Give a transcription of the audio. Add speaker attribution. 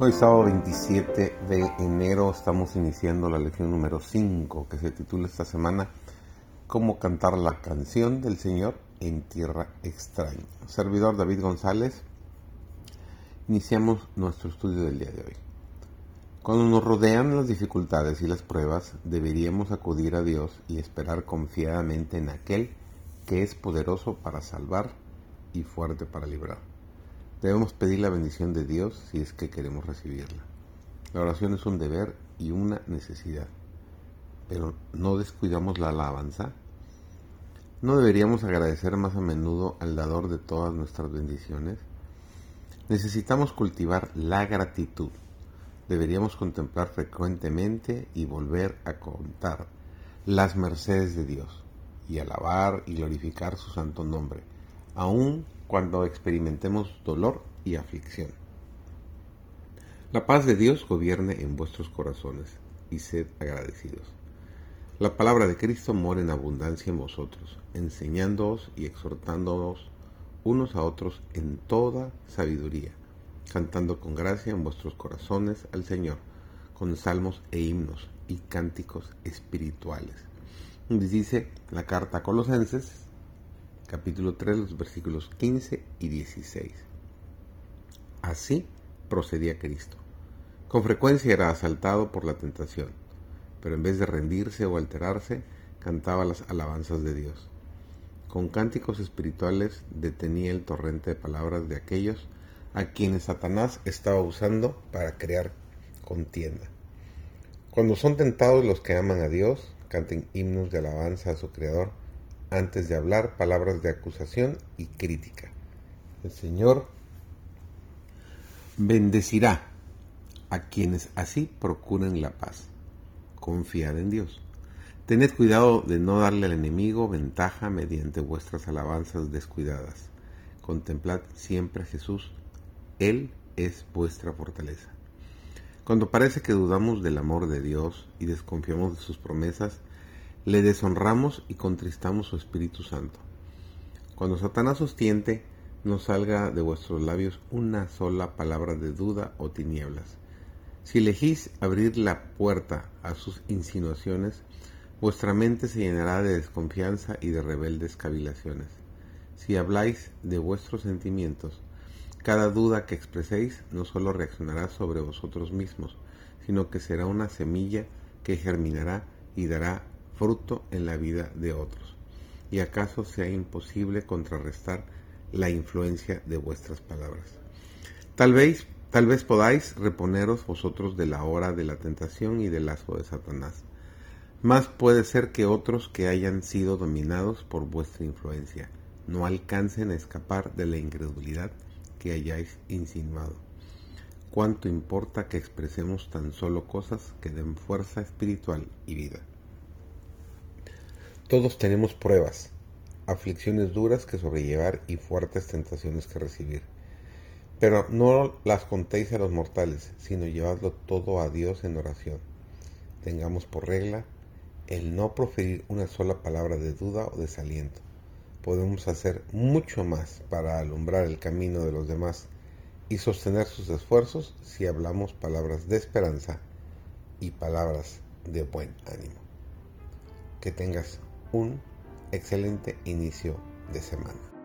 Speaker 1: Hoy sábado 27 de enero estamos iniciando la lección número 5 que se titula esta semana Cómo cantar la canción del Señor en tierra extraña. Servidor David González, iniciamos nuestro estudio del día de hoy. Cuando nos rodean las dificultades y las pruebas, deberíamos acudir a Dios y esperar confiadamente en aquel que es poderoso para salvar y fuerte para librar. Debemos pedir la bendición de Dios si es que queremos recibirla. La oración es un deber y una necesidad. Pero ¿no descuidamos la alabanza? ¿No deberíamos agradecer más a menudo al dador de todas nuestras bendiciones? Necesitamos cultivar la gratitud. Deberíamos contemplar frecuentemente y volver a contar las mercedes de Dios y alabar y glorificar su santo nombre, aun cuando experimentemos dolor y aflicción. La paz de Dios gobierne en vuestros corazones y sed agradecidos. La palabra de Cristo mora en abundancia en vosotros, enseñándoos y exhortándoos unos a otros en toda sabiduría, cantando con gracia en vuestros corazones al Señor, con salmos e himnos y cánticos espirituales. Dice la carta a Colosenses capítulo 3, los versículos 15 y 16. Así procedía Cristo. Con frecuencia era asaltado por la tentación, pero en vez de rendirse o alterarse, cantaba las alabanzas de Dios. Con cánticos espirituales detenía el torrente de palabras de aquellos a quienes Satanás estaba usando para crear contienda. Cuando son tentados los que aman a Dios, canten himnos de alabanza a su Creador, antes de hablar palabras de acusación y crítica. El Señor bendecirá a quienes así procuren la paz. Confiad en Dios. Tened cuidado de no darle al enemigo ventaja mediante vuestras alabanzas descuidadas. Contemplad siempre a Jesús. Él es vuestra fortaleza. Cuando parece que dudamos del amor de Dios y desconfiamos de sus promesas, le deshonramos y contristamos su Espíritu Santo. Cuando Satanás os tiente, no salga de vuestros labios una sola palabra de duda o tinieblas. Si elegís abrir la puerta a sus insinuaciones, vuestra mente se llenará de desconfianza y de rebeldes cavilaciones. Si habláis de vuestros sentimientos, cada duda que expreséis no solo reaccionará sobre vosotros mismos, sino que será una semilla que germinará y dará fruto en la vida de otros. ¿Y acaso sea imposible contrarrestar la influencia de vuestras palabras? Tal vez, tal vez podáis reponeros vosotros de la hora de la tentación y del lazo de Satanás. Más puede ser que otros que hayan sido dominados por vuestra influencia no alcancen a escapar de la incredulidad que hayáis insinuado. ¿Cuánto importa que expresemos tan solo cosas que den fuerza espiritual y vida? Todos tenemos pruebas, aflicciones duras que sobrellevar y fuertes tentaciones que recibir. Pero no las contéis a los mortales, sino llevadlo todo a Dios en oración. Tengamos por regla el no proferir una sola palabra de duda o desaliento. Podemos hacer mucho más para alumbrar el camino de los demás y sostener sus esfuerzos si hablamos palabras de esperanza y palabras de buen ánimo. Que tengas un excelente inicio de semana.